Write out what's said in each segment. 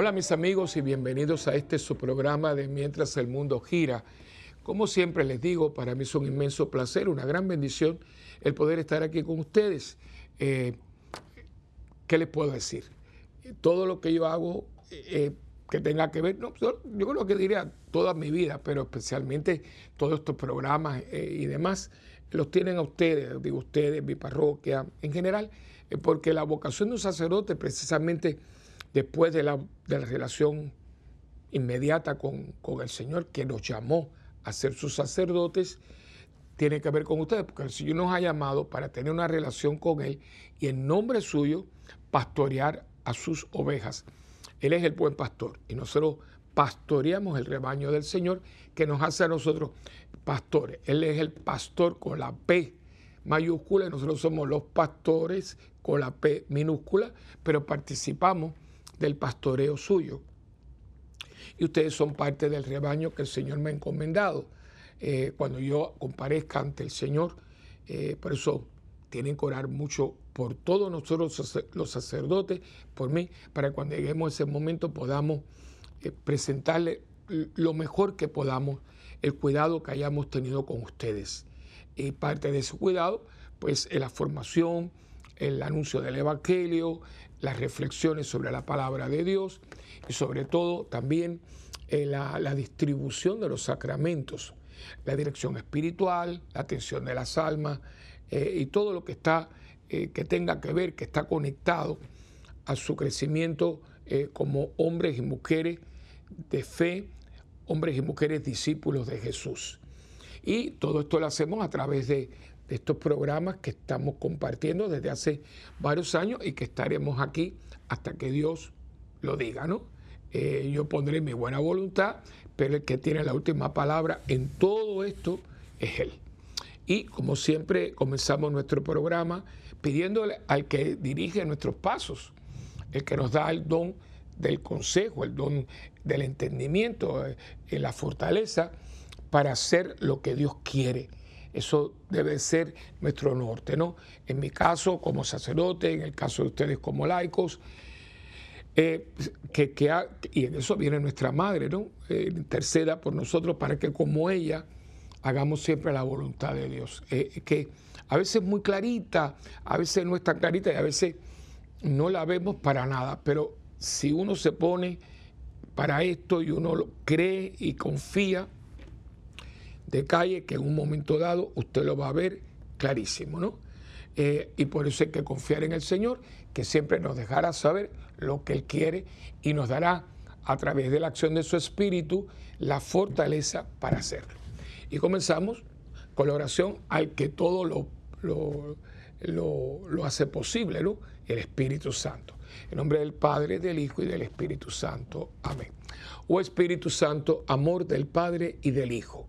Hola mis amigos y bienvenidos a este su programa de Mientras el Mundo Gira. Como siempre les digo, para mí es un inmenso placer, una gran bendición el poder estar aquí con ustedes. Eh, ¿Qué les puedo decir? Todo lo que yo hago eh, que tenga que ver, no, yo creo que diría toda mi vida, pero especialmente todos estos programas eh, y demás, los tienen a ustedes, digo ustedes, mi parroquia, en general, porque la vocación de un sacerdote precisamente después de la, relación inmediata con, el Señor que nos llamó a ser sus sacerdotes, tiene que ver con ustedes, porque el Señor nos ha llamado para tener una relación con Él y en nombre suyo pastorear a sus ovejas. Él es el buen pastor y nosotros pastoreamos el rebaño del Señor que nos hace a nosotros pastores. Él es el pastor con la P mayúscula y nosotros somos los pastores con la P minúscula, pero participamos del pastoreo suyo. Y ustedes son parte del rebaño que el Señor me ha encomendado. Eh, cuando yo comparezca ante el Señor, eh, por eso tienen que orar mucho por todos nosotros los sacerdotes, por mí, para que cuando lleguemos a ese momento podamos eh, presentarle lo mejor que podamos, el cuidado que hayamos tenido con ustedes. Y parte de ese cuidado, pues, es la formación, el anuncio del Evangelio, las reflexiones sobre la palabra de Dios y sobre todo también eh, la, distribución de los sacramentos, la dirección espiritual, la atención de las almas eh, y todo lo que está eh, que tenga que ver, que está conectado a su crecimiento como hombres y mujeres de fe, hombres y mujeres discípulos de Jesús. Y todo esto lo hacemos a través de de estos programas que estamos compartiendo desde hace varios años y que estaremos aquí hasta que Dios lo diga, ¿no? Eh, yo pondré mi buena voluntad, pero el que tiene la última palabra en todo esto es Él. Y como siempre comenzamos nuestro programa pidiéndole al que dirige nuestros pasos, el que nos da el don del consejo, el don del entendimiento, eh, la fortaleza para hacer lo que Dios quiere eso debe ser nuestro norte, ¿no? En mi caso, como sacerdote, en el caso de ustedes como laicos, eh, que, y en eso viene nuestra madre, ¿no? Eh, interceda por nosotros para que como ella hagamos siempre la voluntad de Dios. Eh, que a veces es muy clarita, a veces no es tan clarita y a veces no la vemos para nada, pero si uno se pone para esto y uno lo cree y confía, de calle que en un momento dado usted lo va a ver clarísimo, ¿no? Eh, y por eso hay que confiar en el Señor, que siempre nos dejará saber lo que Él quiere y nos dará a través de la acción de su Espíritu la fortaleza para hacerlo. Y comenzamos con la oración al que todo lo, lo, lo hace posible, ¿no? El Espíritu Santo. En nombre del Padre, del Hijo y del Espíritu Santo. Amén. Oh Espíritu Santo, amor del Padre y del Hijo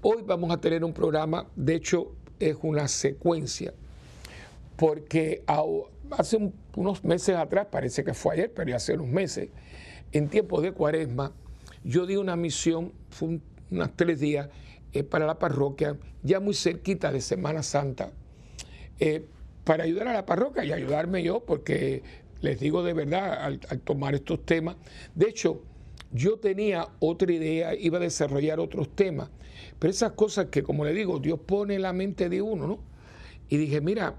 Hoy vamos a tener un programa, de hecho es una secuencia, porque hace unos meses atrás, parece que fue ayer, pero hace unos meses, en tiempos de cuaresma, yo di una misión, fue unos tres días, eh, para la parroquia, ya muy cerquita de Semana Santa, eh, para ayudar a la parroquia y ayudarme yo, porque les digo de verdad, al tomar estos temas, de hecho, yo tenía otra idea, iba a desarrollar otros temas, pero esas cosas que, como le digo, Dios pone en la mente de uno, ¿no? Y dije, mira,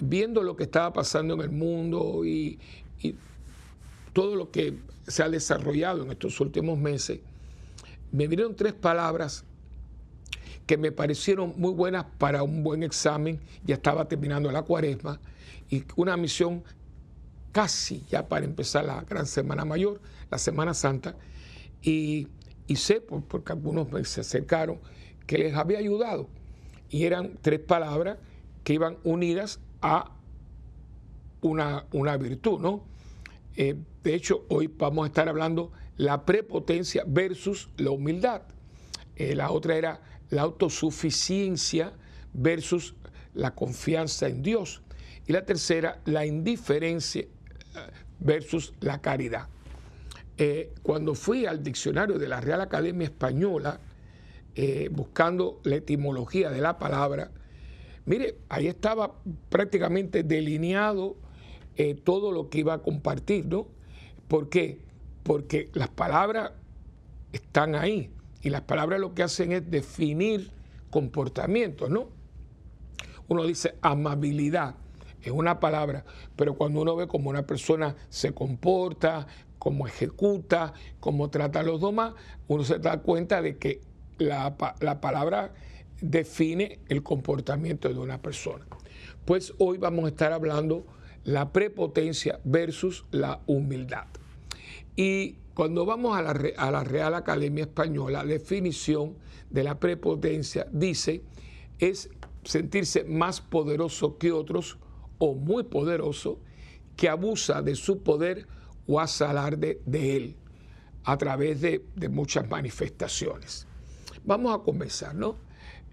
viendo lo que estaba pasando en el mundo y, todo lo que se ha desarrollado en estos últimos meses, me vinieron tres palabras que me parecieron muy buenas para un buen examen. Ya estaba terminando la cuaresma y una misión casi ya para empezar la gran Semana Mayor, la Semana Santa. Y, sé, porque algunos me se acercaron, que les había ayudado. Y eran tres palabras que iban unidas a una, una virtud, ¿no? Eh, de hecho, hoy vamos a estar hablando la prepotencia versus la humildad. Eh, la otra era la autosuficiencia versus la confianza en Dios. Y la tercera, la indiferencia versus la caridad. cuando fui al diccionario de la Real Academia Española, buscando la etimología de la palabra, mire, ahí estaba prácticamente delineado eh, todo lo que iba a compartir, ¿no? ¿Por qué? Porque las palabras están ahí y las palabras lo que hacen es definir comportamientos, ¿no? Uno dice amabilidad, es una palabra, pero cuando uno ve cómo una persona se comporta, cómo ejecuta, cómo trata a los demás, uno se da cuenta de que la, la palabra define el comportamiento de una persona. Pues hoy vamos a estar hablando la prepotencia versus la humildad. Y cuando vamos a la, a la Real Academia Española, la definición de la prepotencia dice es sentirse más poderoso que otros o muy poderoso que abusa de su poder o hace alarde de él a través de, muchas manifestaciones. Vamos a comenzar, ¿no?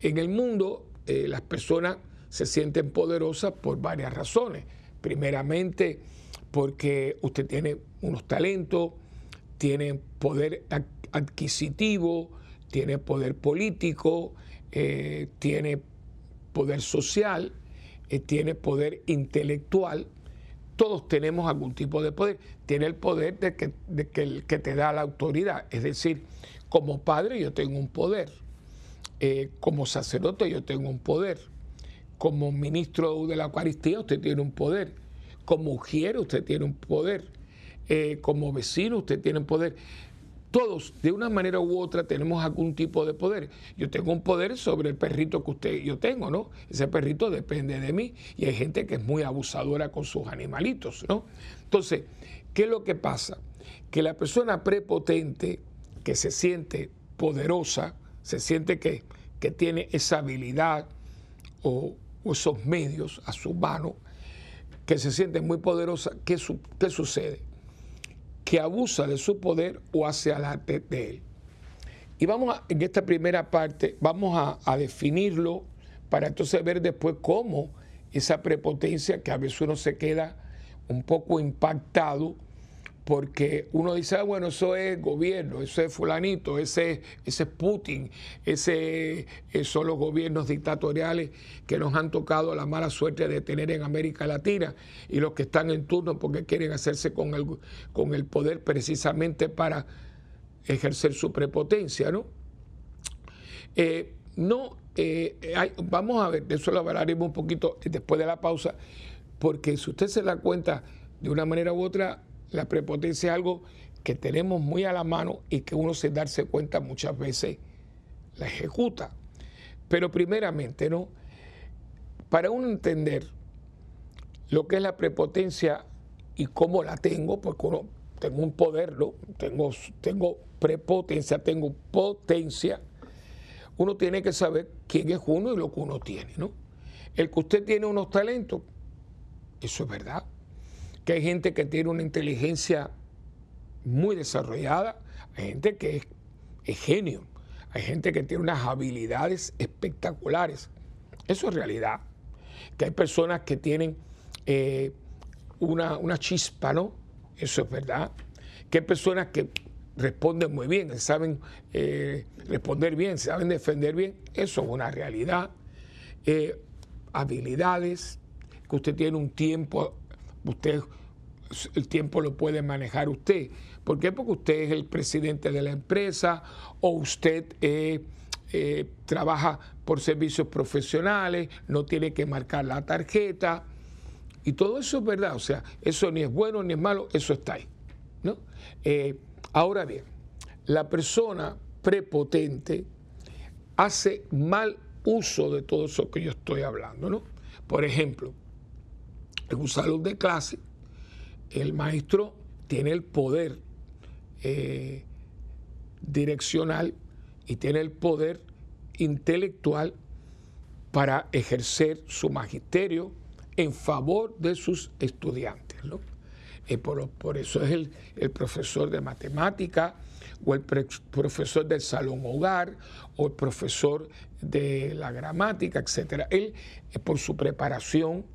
En el mundo eh, las personas se sienten poderosas por varias razones. Primeramente porque usted tiene unos talentos, tiene poder adquisitivo, tiene poder político, eh, tiene poder social, eh, tiene poder intelectual. Todos tenemos algún tipo de poder. Tiene el poder de que, de que, el que te da la autoridad. Es decir, como padre yo tengo un poder. Eh, como sacerdote yo tengo un poder como ministro de la Eucaristía usted tiene un poder. Como ujier usted tiene un poder. Eh, como vecino usted tiene un poder. Todos, de una manera u otra, tenemos algún tipo de poder. Yo tengo un poder sobre el perrito que usted yo tengo, ¿no? Ese perrito depende de mí y hay gente que es muy abusadora con sus animalitos, ¿no? Entonces, ¿qué es lo que pasa? Que la persona prepotente, que se siente poderosa, se siente que, que tiene esa habilidad o, esos medios a su mano, que se siente muy poderosa, ¿qué, sucede? Que abusa de su poder o hace alarde de él. Y vamos a, en esta primera parte, vamos a, a definirlo para entonces ver después cómo esa prepotencia, que a veces uno se queda un poco impactado porque uno dice, ah, bueno, eso es gobierno, eso es fulanito, ese, ese es Putin, ese son los gobiernos dictatoriales que nos han tocado la mala suerte de tener en América Latina y los que están en turno porque quieren hacerse con el, con el poder precisamente para ejercer su prepotencia, ¿no? Eh, no, eh, vamos a ver, de eso lo hablaremos un poquito después de la pausa, porque si usted se da cuenta de una manera u otra, la prepotencia es algo que tenemos muy a la mano y que uno sin darse cuenta muchas veces la ejecuta. Pero primeramente, ¿no? Para uno entender lo que es la prepotencia y cómo la tengo, porque uno tengo un poder, ¿no? Tengo, tengo prepotencia, tengo potencia. Uno tiene que saber quién es uno y lo que uno tiene, ¿no? El que usted tiene unos talentos, eso es verdad que hay gente que tiene una inteligencia muy desarrollada, hay gente que es, genio, hay gente que tiene unas habilidades espectaculares. Eso es realidad. Que hay personas que tienen eh, una, chispa, ¿no? Eso es verdad. Que hay personas que responden muy bien, saben eh, responder bien, saben defender bien. Eso es una realidad. Eh, habilidades, que usted tiene un tiempo usted el tiempo lo puede manejar usted. ¿Por qué? Porque usted es el presidente de la empresa o usted eh, eh, trabaja por servicios profesionales, no tiene que marcar la tarjeta. Y todo eso es verdad, o sea, eso ni es bueno ni es malo, eso está ahí. ¿no? Eh, ahora bien, la persona prepotente hace mal uso de todo eso que yo estoy hablando, ¿no? Por ejemplo, en un salón de clase, el maestro tiene el poder eh, direccional y tiene el poder intelectual para ejercer su magisterio en favor de sus estudiantes. ¿no? Eh, por, eso es el, profesor de matemática o el profesor del salón hogar o el profesor de la gramática, etc. Él, eh, por su preparación,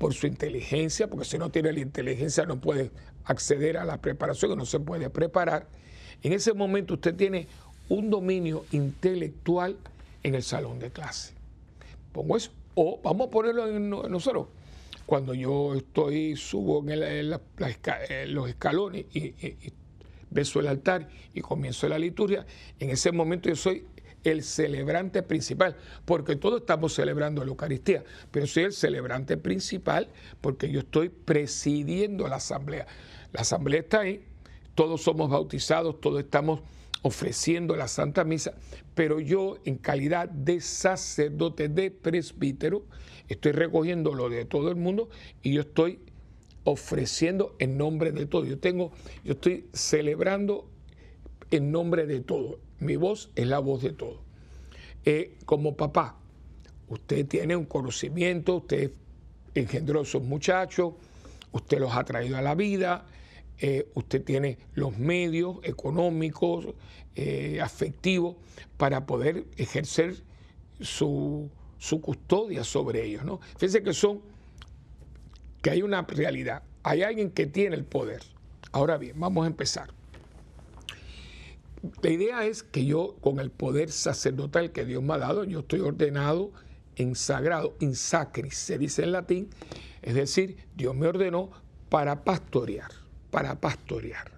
por su inteligencia, porque si no tiene la inteligencia no puede acceder a la preparación, no se puede preparar. En ese momento usted tiene un dominio intelectual en el salón de clase. Pongo eso. O vamos a ponerlo en nosotros. Cuando yo estoy, subo en, los escalones y, y beso el altar y comienzo la liturgia, en ese momento yo soy el celebrante principal, porque todos estamos celebrando la Eucaristía, pero soy el celebrante principal porque yo estoy presidiendo la asamblea. La asamblea está ahí, todos somos bautizados, todos estamos ofreciendo la Santa Misa, pero yo en calidad de sacerdote, de presbítero, estoy recogiendo lo de todo el mundo y yo estoy ofreciendo en nombre de todo. Yo tengo, yo estoy celebrando en nombre de todo. Mi voz es la voz de todo. Eh, como papá, usted tiene un conocimiento, usted engendró a esos muchachos, usted los ha traído a la vida, eh, usted tiene los medios económicos, eh, afectivos, para poder ejercer su, su, custodia sobre ellos. ¿no? Fíjense que son, que hay una realidad, hay alguien que tiene el poder. Ahora bien, vamos a empezar. La idea es que yo, con el poder sacerdotal que Dios me ha dado, yo estoy ordenado en sagrado, in sacris, se dice en latín, es decir, Dios me ordenó para pastorear, para pastorear.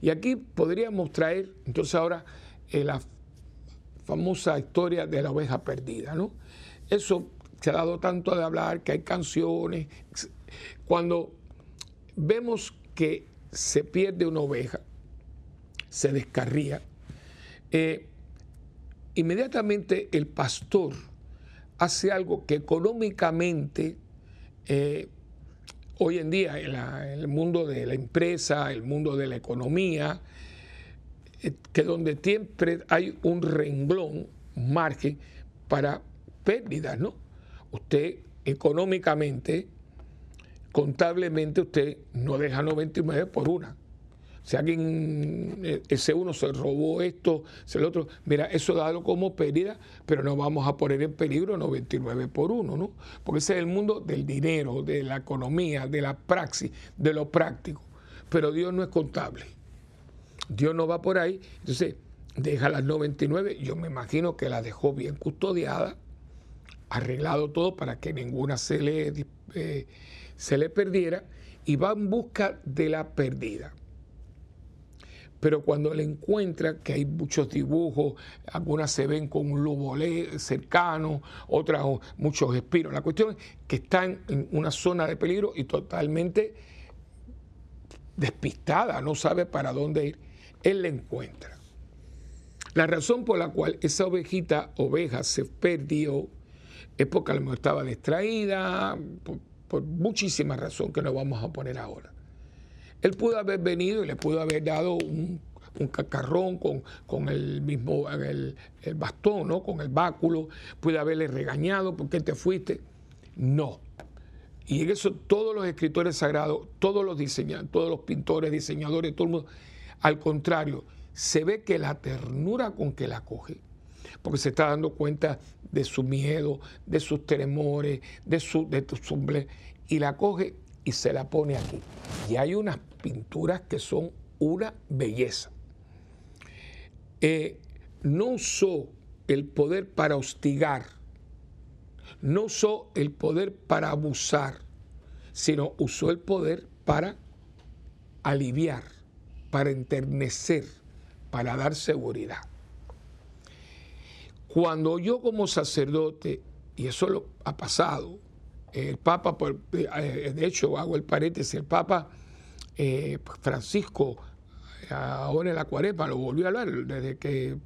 Y aquí podríamos traer, entonces ahora, eh, la famosa historia de la oveja perdida, ¿no? Eso se ha dado tanto de hablar, que hay canciones. Cuando vemos que se pierde una oveja, se descarría, eh, inmediatamente el pastor hace algo que económicamente eh, hoy en día en, el mundo de la empresa, el mundo de la economía, eh, que donde siempre hay un renglón, margen para pérdidas, ¿no? Usted económicamente, contablemente, usted no deja 99 por una si alguien, eh, ese uno se robó esto, el otro, mira, eso dado como pérdida, pero no vamos a poner en peligro 99 por uno, ¿no? Porque ese es el mundo del dinero, de la economía, de la praxis, de lo práctico. Pero Dios no es contable. Dios no va por ahí. Entonces, deja las 99, yo me imagino que la dejó bien custodiada, arreglado todo para que ninguna se le, eh, se le perdiera, y va en busca de la perdida pero cuando le encuentra, que hay muchos dibujos, algunas se ven con un lobo cercano, otras muchos espiros. La cuestión es que están en una zona de peligro y totalmente despistada, no sabe para dónde ir. Él la encuentra. La razón por la cual esa ovejita, oveja, se perdió es porque a lo mejor estaba distraída, por, por muchísimas razones que no vamos a poner ahora. Él pudo haber venido y le pudo haber dado un, cacarrón con, el mismo el, bastón, ¿no? con el báculo, pudo haberle regañado, ¿por qué te fuiste? No. Y en eso todos los escritores sagrados, todos los diseñadores, todos los pintores, diseñadores, todo el mundo, al contrario, se ve que la ternura con que la coge, porque se está dando cuenta de su miedo, de sus temores, de su, de y la coge y se la pone aquí. Y hay unas pinturas que son una belleza. Eh, no usó el poder para hostigar, no usó el poder para abusar, sino usó el poder para aliviar, para enternecer, para dar seguridad. Cuando yo como sacerdote, y eso lo ha pasado, el Papa, eh, de hecho hago el paréntesis, el Papa eh, Francisco, ahora en la cuaresma, lo volvió a hablar desde que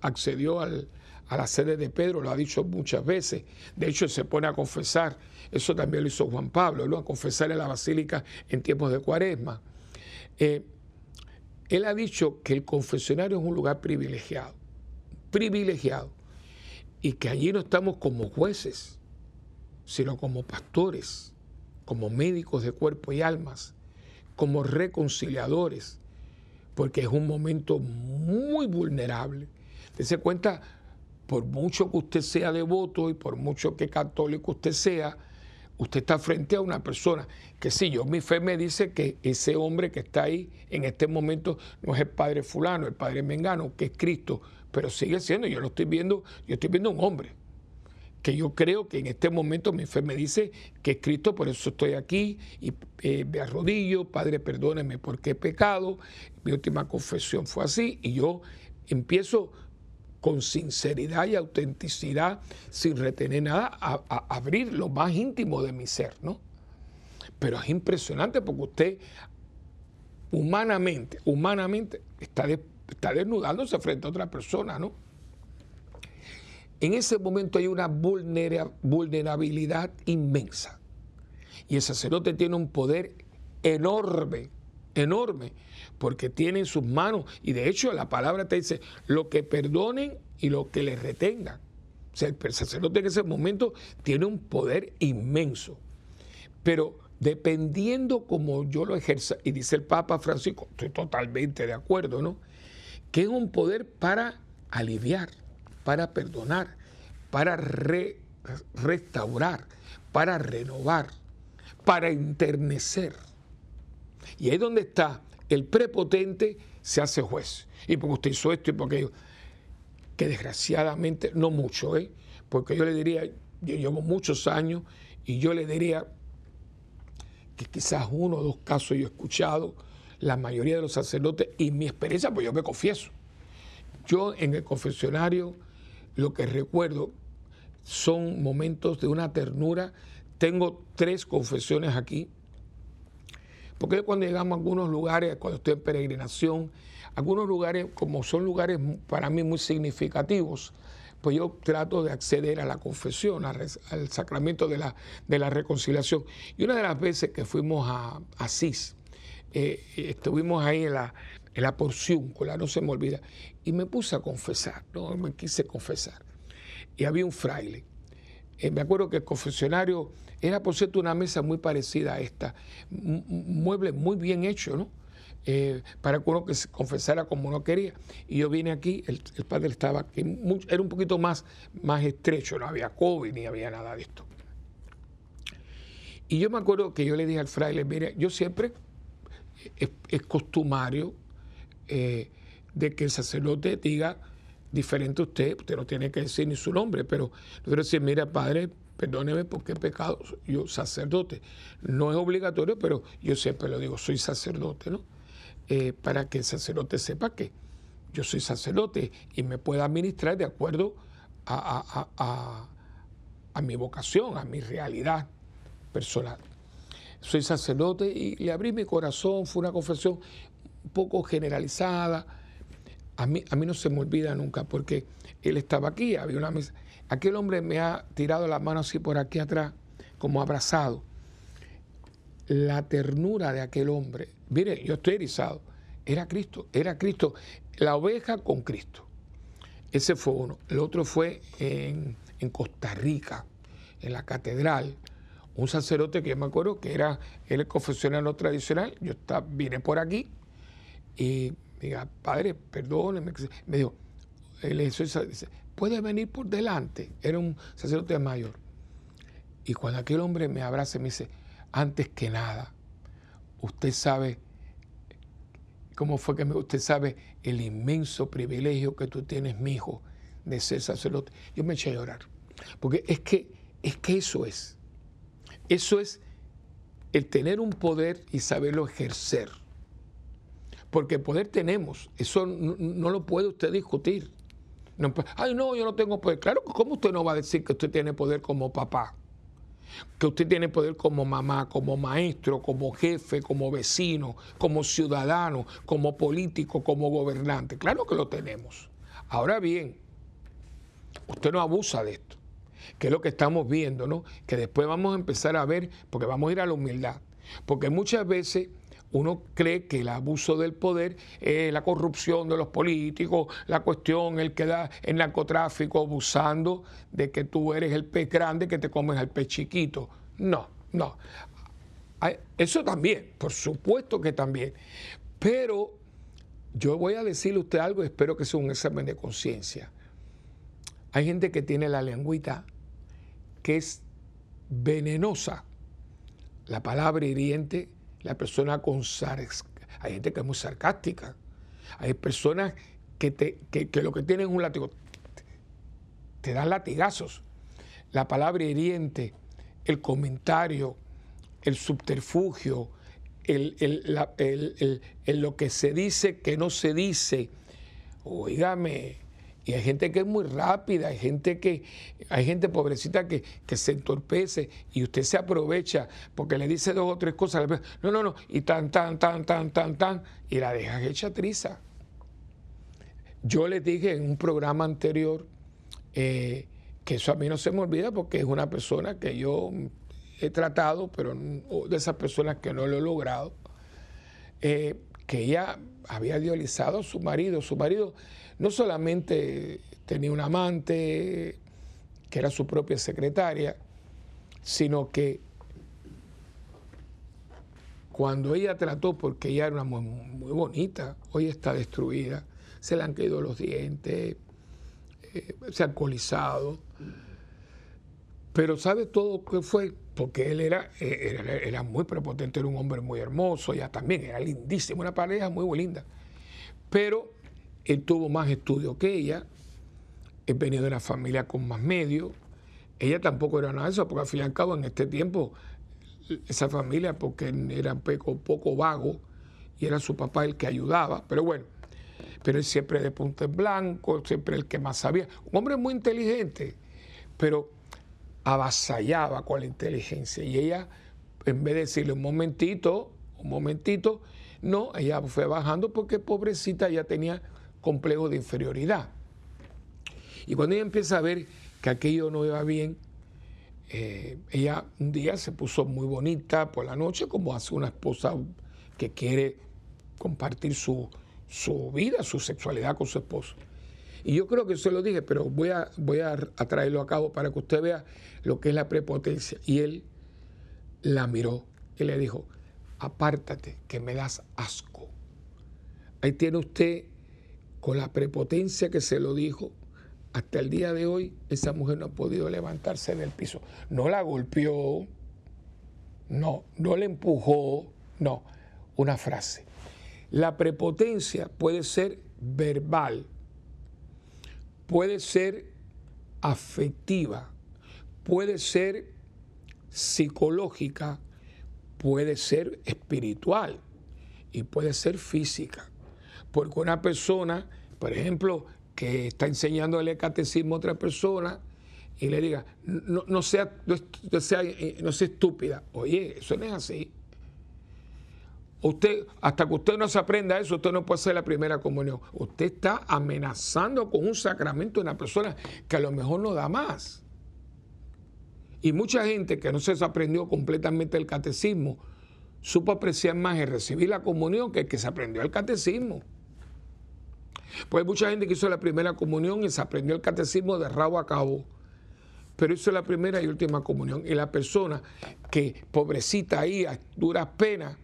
accedió a la sede de Pedro, lo ha dicho muchas veces. De hecho, se pone a confesar, eso también lo hizo Juan Pablo, ¿no? a confesar en la basílica en tiempos de cuaresma. Eh, él ha dicho que el confesionario es un lugar privilegiado, privilegiado, y que allí no estamos como jueces, sino como pastores, como médicos de cuerpo y almas, como reconciliadores, porque es un momento muy vulnerable. Dese cuenta, por mucho que usted sea devoto y por mucho que católico usted sea, usted está frente a una persona que sí, yo mi fe me dice que ese hombre que está ahí en este momento no es el padre fulano, el padre mengano, que es Cristo, pero sigue siendo, yo lo estoy viendo, yo estoy viendo un hombre que yo creo que en este momento mi fe me dice que es Cristo, por eso estoy aquí y eh, me arrodillo, Padre, perdóneme porque he pecado, mi última confesión fue así y yo empiezo con sinceridad y autenticidad, sin retener nada, a, abrir lo más íntimo de mi ser, ¿no? Pero es impresionante porque usted humanamente, humanamente está, está desnudándose frente a otra persona, ¿no? En ese momento hay una vulnerabilidad inmensa. Y el sacerdote tiene un poder enorme, enorme, porque tiene en sus manos, y de hecho la palabra te dice, lo que perdonen y lo que les retengan. O sea, el sacerdote en ese momento tiene un poder inmenso. Pero dependiendo como yo lo ejerza, y dice el Papa Francisco, estoy totalmente de acuerdo, ¿no? Que es un poder para aliviar, para perdonar, para restaurar, para renovar, para enternecer. Y ahí es donde está el prepotente se hace juez. Y porque usted hizo esto y porque yo, que desgraciadamente, no mucho, ¿eh? porque yo le diría, yo llevo muchos años y yo le diría que quizás uno o dos casos yo he escuchado, la mayoría de los sacerdotes y mi experiencia, pues yo me confieso. Yo en el confesionario lo que recuerdo son momentos de una ternura. Tengo tres confesiones aquí porque cuando llegamos a algunos lugares, cuando estoy en peregrinación, algunos lugares, como son lugares para mí muy significativos, pues yo trato de acceder a la confesión, al sacramento de la, de la reconciliación. Y una de las veces que fuimos a Asís, eh, estuvimos ahí en la, la porciúncula, no se me olvida, y me puse a confesar, ¿no? me quise confesar. Y había un fraile. Eh, me acuerdo que el confesionario era, por cierto, una mesa muy parecida a esta, mueble muy bien hecho, ¿no? Eh, para que uno que se confesara como uno quería. Y yo vine aquí, el, padre estaba aquí, era un poquito más, más estrecho, no había COVID ni había nada de esto. Y yo me acuerdo que yo le dije al fraile, mire, yo siempre, es, costumario eh, de que el sacerdote diga diferente a usted, usted no tiene que decir ni su nombre, pero nosotros decir, mira, padre, perdóneme porque he pecado, yo sacerdote. No es obligatorio, pero yo siempre lo digo, soy sacerdote, ¿no? Eh, para que el sacerdote sepa que yo soy sacerdote y me pueda administrar de acuerdo a, a mi vocación, a mi realidad personal. Soy sacerdote y le abrí mi corazón, fue una confesión poco generalizada. A mí, a mí no se me olvida nunca porque él estaba aquí, había una mesa Aquel hombre me ha tirado la mano así por aquí atrás, como abrazado. La ternura de aquel hombre, mire, yo estoy erizado, era Cristo, era Cristo, la oveja con Cristo. Ese fue uno. El otro fue en, Costa Rica, en la catedral, un sacerdote que yo me acuerdo que era el confesional tradicional, yo está, vine por aquí y diga, padre, perdóneme, me dijo, dice, puede venir por delante. Era un sacerdote mayor. Y cuando aquel hombre me abraza, me dice, antes que nada, usted sabe cómo fue que usted sabe el inmenso privilegio que tú tienes, mi hijo, de ser sacerdote. Yo me eché a llorar. Porque es que, es que eso es. Eso es el tener un poder y saberlo ejercer. Porque poder tenemos, eso no lo puede usted discutir. Ay, no, yo no tengo poder. Claro, ¿cómo usted no va a decir que usted tiene poder como papá? que usted tiene poder como mamá, como maestro, como jefe, como vecino, como ciudadano, como político, como gobernante. Claro que lo tenemos. Ahora bien, usted no abusa de esto, que es lo que estamos viendo, ¿no? Que después vamos a empezar a ver, porque vamos a ir a la humildad. Porque muchas veces uno cree que el abuso del poder la corrupción de los políticos, la cuestión, el que da el narcotráfico abusando de que tú eres el pez grande que te comes al pez chiquito. No, no. Eso también, por supuesto que también. Pero yo voy a decirle a usted algo, espero que sea un examen de conciencia. Hay gente que tiene la lengüita que es venenosa. La palabra hiriente la persona con hay gente que es muy sarcástica, hay personas que, te, que, lo que tienen es un látigo, te dan latigazos. La palabra hiriente, el comentario, el subterfugio, el, el, lo que se dice que no se dice, oígame, y hay gente que es muy rápida, hay gente que, hay gente pobrecita que, se entorpece y usted se aprovecha porque le dice dos o tres cosas, no, no, no, y tan, tan, tan, tan, tan, tan, y la deja hecha triza. Yo les dije en un programa anterior eh, que eso a mí no se me olvida porque es una persona que yo he tratado, pero de esas personas que no lo he logrado, eh, que ella había idealizado a su marido. Su marido no solamente tenía un amante, que era su propia secretaria, sino que cuando ella trató, porque ella era una muy, muy bonita, hoy está destruida, se le han caído los dientes, eh, se ha alcoholizado, pero ¿sabe todo qué fue? Porque él era, eh, era, era, muy prepotente, era un hombre muy hermoso, ella también, era lindísima, una pareja muy, muy linda. Pero él tuvo más estudios que ella, él venía de una familia con más medios, ella tampoco era nada de eso, porque al fin y al cabo en este tiempo esa familia, porque era poco, poco vago y era su papá el que ayudaba, pero bueno, pero él siempre de punto en blanco, siempre el que más sabía, un hombre muy inteligente, pero avasallaba con la inteligencia y ella, en vez de decirle un momentito, un momentito, no, ella fue bajando porque pobrecita ya tenía complejo de inferioridad. Y cuando ella empieza a ver que aquello no iba bien, eh, ella un día se puso muy bonita por la noche, como hace una esposa que quiere compartir su, su vida, su sexualidad con su esposo. Y yo creo que se lo dije, pero voy a, voy a, traerlo a cabo para que usted vea lo que es la prepotencia. Y él la miró y le dijo, apártate, que me das asco. Ahí tiene usted con la prepotencia que se lo dijo, hasta el día de hoy esa mujer no ha podido levantarse del piso. No la golpeó, no, no le empujó, no, una frase. La prepotencia puede ser verbal, puede ser afectiva, puede ser psicológica, puede ser espiritual y puede ser física. Porque una persona, por ejemplo, que está enseñando el catecismo a otra persona y le diga, no, sea, no, sea, eh, no sea estúpida. Oye, eso no es así. Usted, hasta que usted no se aprenda eso, usted no puede hacer la primera comunión. Usted está amenazando con un sacramento de una persona que a lo mejor no da más. Y mucha gente que no se aprendió completamente el catecismo, supo apreciar más el recibir la comunión que el que se aprendió el catecismo. Pues hay mucha gente que hizo la primera comunión y se aprendió el catecismo de rabo a cabo. Pero hizo la primera y última comunión. Y la persona que, pobrecita ahí, a duras penas,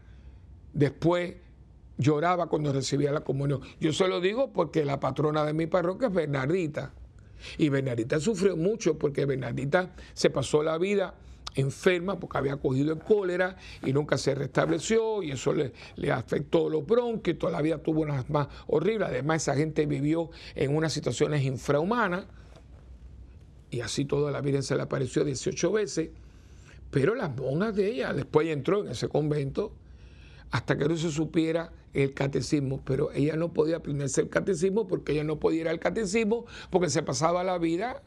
después lloraba cuando recibía la comunión. Yo se lo digo porque la patrona de mi parroquia es Bernardita. Y Bernardita sufrió mucho porque Bernardita se pasó la vida enferma porque había cogido el cólera y nunca se restableció y eso le, afectó los bronquios, toda la vida tuvo unas más horribles. Además, esa gente vivió en unas situaciones infrahumanas y así toda la vida se le apareció 18 veces. Pero las monjas de ella, después entró en ese convento hasta que no se supiera el catecismo, pero ella no podía aprenderse el catecismo porque ella no podía ir al catecismo porque se pasaba la vida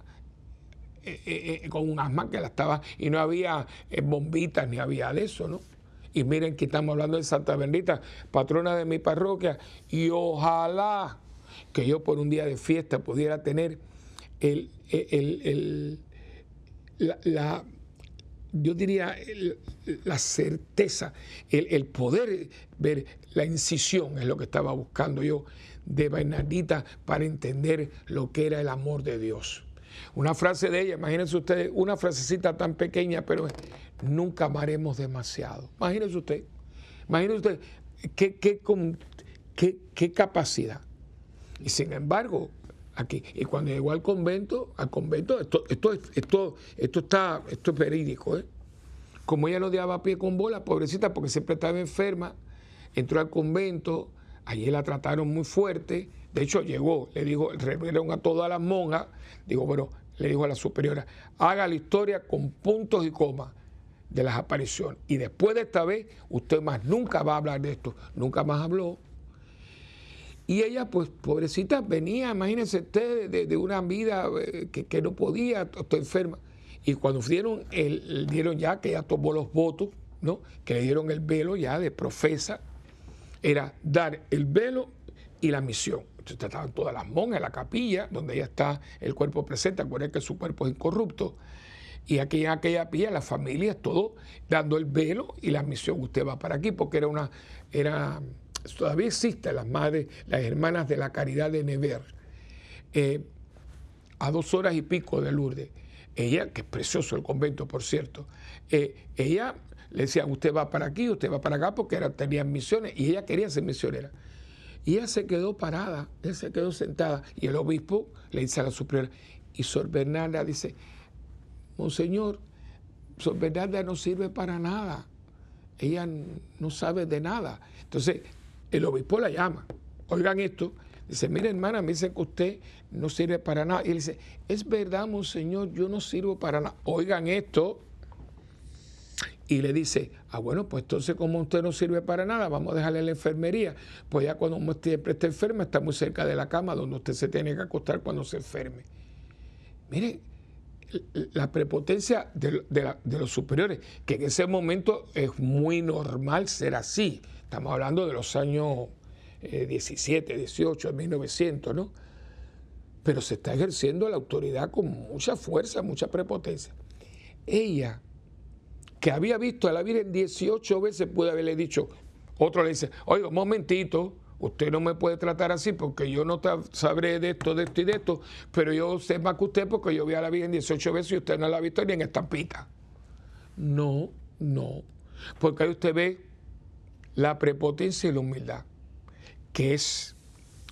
con un asma que la estaba, y no había bombitas ni había de eso, ¿no? Y miren que estamos hablando de Santa Bendita, patrona de mi parroquia, y ojalá que yo por un día de fiesta pudiera tener el, la, yo diría, la certeza, el, poder ver la incisión, es lo que estaba buscando yo, de Bernardita para entender lo que era el amor de Dios. Una frase de ella, imagínense ustedes, una frasecita tan pequeña, pero nunca amaremos demasiado. Imagínense usted, imagínense usted qué, qué, qué capacidad. Y sin embargo, aquí, y cuando llegó al convento, al convento, esto, esto, esto, esto está, esto es verídico, ¿eh? Como ella no daba pie con bola, pobrecita, porque siempre estaba enferma, entró al convento, allí la trataron muy fuerte, de hecho llegó, le dijo, revelaron a todas las monjas, digo, bueno, le dijo a la superiora, haga la historia con puntos y comas de las apariciones. Y después de esta vez, usted más nunca va a hablar de esto. Nunca más habló. Y ella, pues, pobrecita, venía, imagínense usted, de, una vida eh, que, no podía, está enferma. Y cuando dieron, el, dieron ya, que ya tomó los votos, ¿no? que le dieron el velo ya de profesa, era dar el velo y la misión. Estaban todas las monjas la capilla, donde ya está el cuerpo presente, acuérdense que su cuerpo es incorrupto. Y aquí en aquella pilla las familias, todo dando el velo y la misión. Usted va para aquí, porque era una, era todavía existen las madres, las hermanas de la caridad de Never, eh, a dos horas y pico de Lourdes. Ella, que es precioso el convento, por cierto, eh, ella le decía, usted va para aquí, usted va para acá, porque era, tenían misiones, y ella quería ser misionera. Y ella se quedó parada, ella se quedó sentada, y el obispo le dice a la superiora, y Sor Bernarda dice, Monseñor, Sor Bernarda no sirve para nada, ella no sabe de nada. Entonces, el obispo la llama. Oigan esto. Dice, mire hermana, me dice que usted no sirve para nada. Y él dice, es verdad, monseñor, yo no sirvo para nada. Oigan esto. Y le dice, ah, bueno, pues entonces como usted no sirve para nada, vamos a dejarle la enfermería. Pues ya cuando usted esté enferma, está muy cerca de la cama donde usted se tiene que acostar cuando se enferme. Mire, la prepotencia de, de los superiores, que en ese momento es muy normal ser así. Estamos hablando de los años 17, 18, 1900, ¿no? Pero se está ejerciendo la autoridad con mucha fuerza, mucha prepotencia. Ella, que había visto a la Virgen 18 veces, puede haberle dicho, otro le dice, oiga, un momentito, usted no me puede tratar así porque yo no sabré de esto, de esto y de esto, pero yo sé más que usted porque yo vi a la Virgen 18 veces y usted no la ha visto ni en estampita. No, no, porque ahí usted ve la prepotencia y la humildad, que es,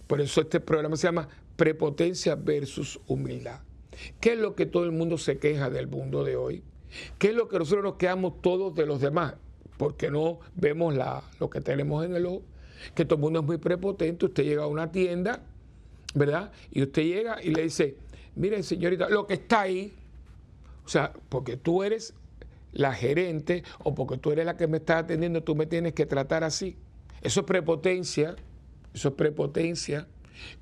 por eso este programa se llama Prepotencia versus Humildad. ¿Qué es lo que todo el mundo se queja del mundo de hoy? ¿Qué es lo que nosotros nos quedamos todos de los demás? Porque no vemos la, lo que tenemos en el ojo. Que todo el mundo es muy prepotente. Usted llega a una tienda, ¿verdad? Y usted llega y le dice, mire señorita, lo que está ahí, o sea, porque tú eres la gerente o porque tú eres la que me está atendiendo, tú me tienes que tratar así. Eso es prepotencia, eso es prepotencia.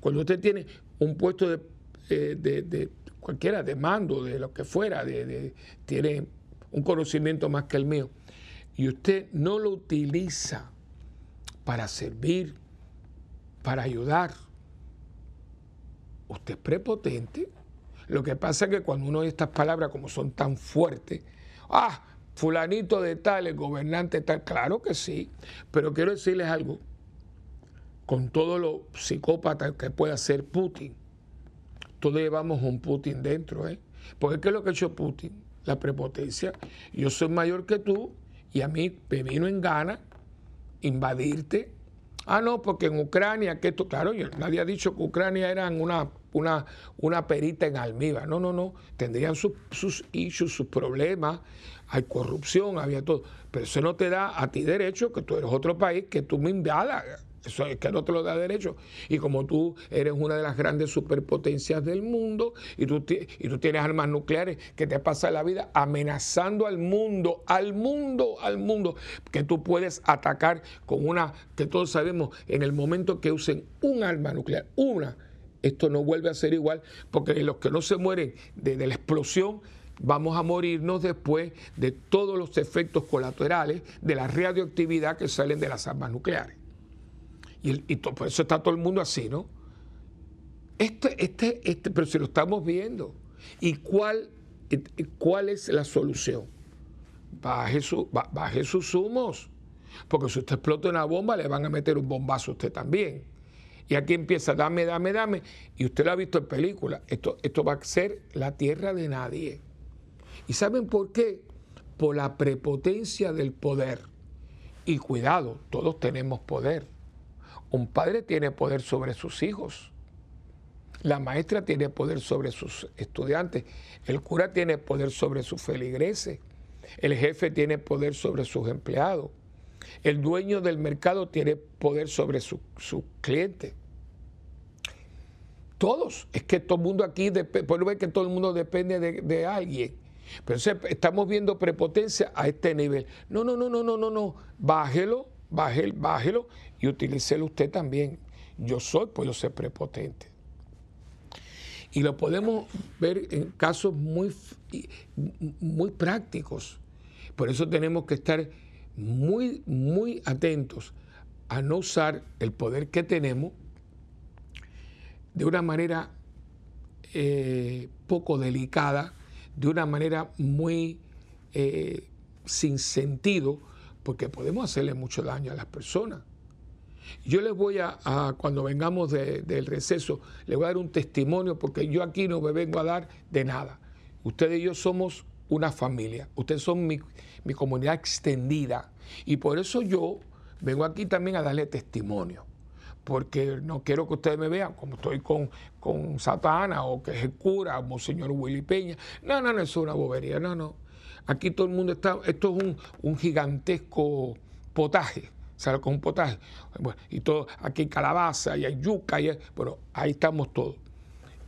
Cuando usted tiene un puesto de, eh, cualquiera, de mando, de lo que fuera, de, tiene un conocimiento más que el mío, y usted no lo utiliza para servir, para ayudar, usted es prepotente. Lo que pasa es que cuando uno oye estas palabras, como son tan fuertes, Ah, fulanito de tal, el gobernante tal, claro que sí, pero quiero decirles algo, con todo lo psicópata que puede hacer Putin, todos llevamos un Putin dentro, ¿eh? Porque ¿qué es lo que ha hecho Putin? La prepotencia. Yo soy mayor que tú y a mí me vino en gana invadirte. Ah, no, porque en Ucrania, que esto, claro, nadie ha dicho que Ucrania era una una, una perita en almíbar. No, no, no. Tendrían sus, sus issues, sus problemas. Hay corrupción, había todo. Pero eso no te da a ti derecho, que tú eres otro país, que tú me invadas. Eso es que no te lo da derecho. Y como tú eres una de las grandes superpotencias del mundo y tú, y tú tienes armas nucleares que te pasa la vida amenazando al mundo, al mundo, al mundo, que tú puedes atacar con una, que todos sabemos, en el momento que usen un arma nuclear, una, esto no vuelve a ser igual, porque los que no se mueren de, la explosión, vamos a morirnos después de todos los efectos colaterales de la radioactividad que salen de las armas nucleares. Y, por eso está todo el mundo así, ¿no? Este, este, este, pero si lo estamos viendo. ¿Y cuál, cuál es la solución? Baje, su, baje sus humos. Porque si usted explota una bomba, le van a meter un bombazo a usted también. Y aquí empieza, dame, dame, dame. Y usted lo ha visto en película. Esto, esto va a ser la tierra de nadie. ¿Y saben por qué? Por la prepotencia del poder. Y cuidado, todos tenemos poder. Un padre tiene poder sobre sus hijos. La maestra tiene poder sobre sus estudiantes. El cura tiene poder sobre sus feligreses. El jefe tiene poder sobre sus empleados. El dueño del mercado tiene poder sobre sus su clientes. Todos. Es que todo el mundo aquí, por ver que todo el mundo depende de, alguien. Pero estamos viendo prepotencia a este nivel. No, no, no, no, no, no, no. Bájelo, bájelo, bájelo y utilícelo usted también. Yo soy, puedo ser prepotente. Y lo podemos ver en casos muy, muy prácticos. Por eso tenemos que estar muy, muy atentos a no usar el poder que tenemos de una manera eh, poco delicada, de una manera muy eh, sin sentido, porque podemos hacerle mucho daño a las personas. Yo les voy a, cuando vengamos del receso, les voy a dar un testimonio, porque yo aquí no me vengo a dar de nada. Ustedes y yo somos una familia. Ustedes son mi, comunidad extendida. Y por eso yo vengo aquí también a darle testimonio. Porque no quiero que ustedes me vean como estoy con, con Satana o que es el cura, como señor Willy Peña. No, no, no, eso es una bobería. No, no. Aquí todo el mundo está. Esto es un, gigantesco potaje. ¿Sabes? Con un potaje. y todo, aquí hay calabaza y hay yuca. Y bueno, ahí estamos todos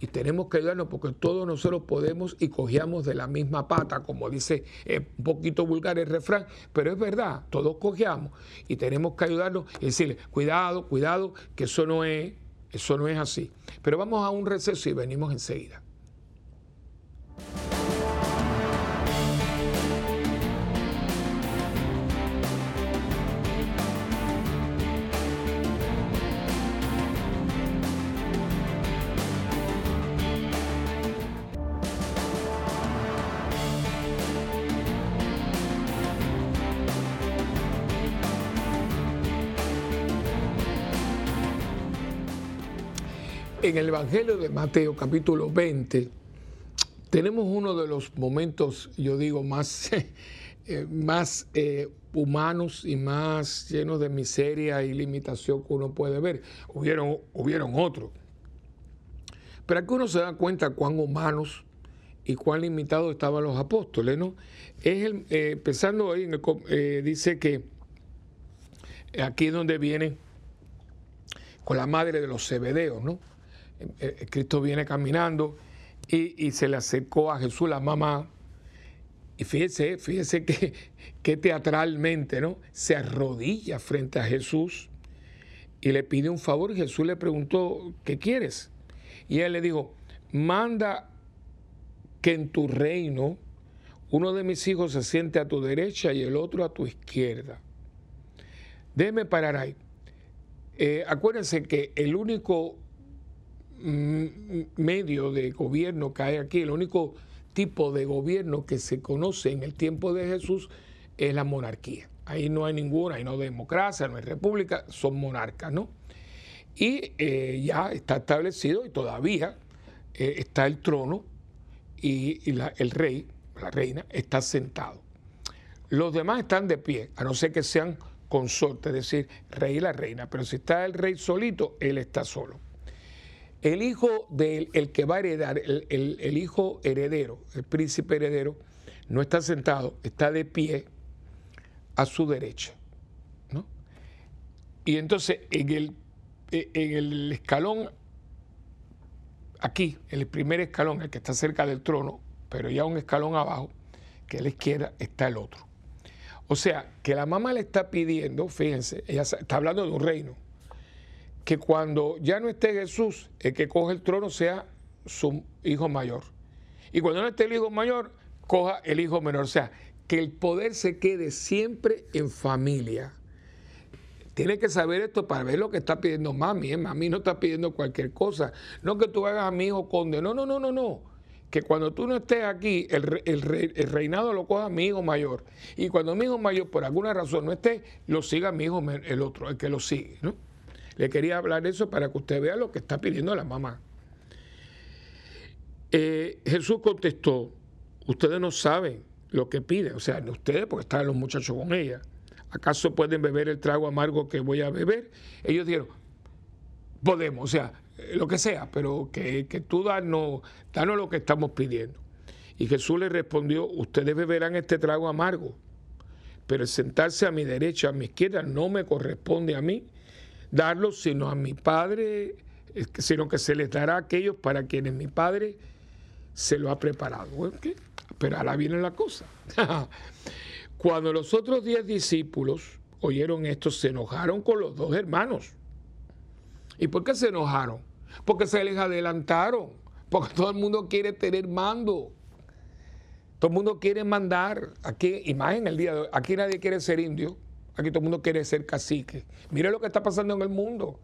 y tenemos que ayudarnos porque todos nosotros podemos y cogíamos de la misma pata, como dice eh, un poquito vulgar el refrán, pero es verdad, todos cogíamos y tenemos que ayudarnos y decirle, cuidado, cuidado, que eso no es, eso no es así. Pero vamos a un receso y venimos enseguida. En el Evangelio de Mateo capítulo 20 tenemos uno de los momentos, yo digo, más, eh, más eh, humanos y más llenos de miseria y limitación que uno puede ver. Hubieron, hubieron otros. Pero aquí uno se da cuenta cuán humanos y cuán limitados estaban los apóstoles, ¿no? Es el, eh, pensando ahí, dice que aquí es donde viene con la madre de los Zebedeos, ¿no? Eh, eh, Cristo viene caminando y, se le acercó a Jesús la mamá. Y fíjese, fíjese que, teatralmente, ¿no? Se arrodilla frente a Jesús y le pide un favor. Jesús le preguntó, ¿qué quieres? Y él le dijo, manda que en tu reino uno de mis hijos se siente a tu derecha y el otro a tu izquierda. Déjeme parar ahí. Eh, acuérdense que el único medio de gobierno que hay aquí, el único tipo de gobierno que se conoce en el tiempo de Jesús es la monarquía. Ahí no hay ninguna, ahí no hay democracia, no hay república, son monarcas, ¿no? Y eh, ya está establecido y todavía eh, está el trono y, el rey, la reina, está sentado. Los demás están de pie, a no ser que sean consortes, es decir, rey y la reina. Pero si está el rey solito, él está solo. El hijo del el que va a heredar, el, hijo heredero, el príncipe heredero, no está sentado, está de pie a su derecha. ¿no? Y entonces en el, el escalón, aquí, el primer escalón, el que está cerca del trono, pero ya un escalón abajo, que a la izquierda está el otro. O sea, que la mamá le está pidiendo, fíjense, ella está hablando de un reino, que cuando ya no esté Jesús, el que coge el trono sea su hijo mayor. Y cuando no esté el hijo mayor, coja el hijo menor. O sea, que el poder se quede siempre en familia. Tiene que saber esto para ver lo que está pidiendo mami. ¿eh? Mami no está pidiendo cualquier cosa. No que tú hagas a mi hijo conde. No, no, no, no, no. Que cuando tú no estés aquí, el, el, reinado lo coja mi hijo mayor. Y cuando mi hijo mayor, por alguna razón, no esté, lo siga mi hijo el otro, el que lo sigue. ¿no? Le quería hablar eso para que usted vea lo que está pidiendo la mamá. Eh, Jesús contestó, ustedes no saben lo que piden, o sea, ustedes porque están los muchachos con ella. ¿Acaso pueden beber el trago amargo que voy a beber? Ellos dijeron, podemos, o sea, lo que sea, pero que, tú danos, danos lo que estamos pidiendo. Y Jesús le respondió, ustedes beberán este trago amargo, pero sentarse a mi derecha, a mi izquierda, no me corresponde a mí darlo, sino a mi Padre, sino que se les dará a aquellos para quienes mi Padre se lo ha preparado. Pero ahora viene la cosa. Cuando los otros diez discípulos oyeron esto, se enojaron con los dos hermanos. ¿Y por qué se enojaron? Porque se les adelantaron. Porque todo el mundo quiere tener mando. Todo el mundo quiere mandar. Aquí, imagen el día de hoy, aquí nadie quiere ser indio. Aquí todo el mundo quiere ser cacique. Mire lo que está pasando en el mundo.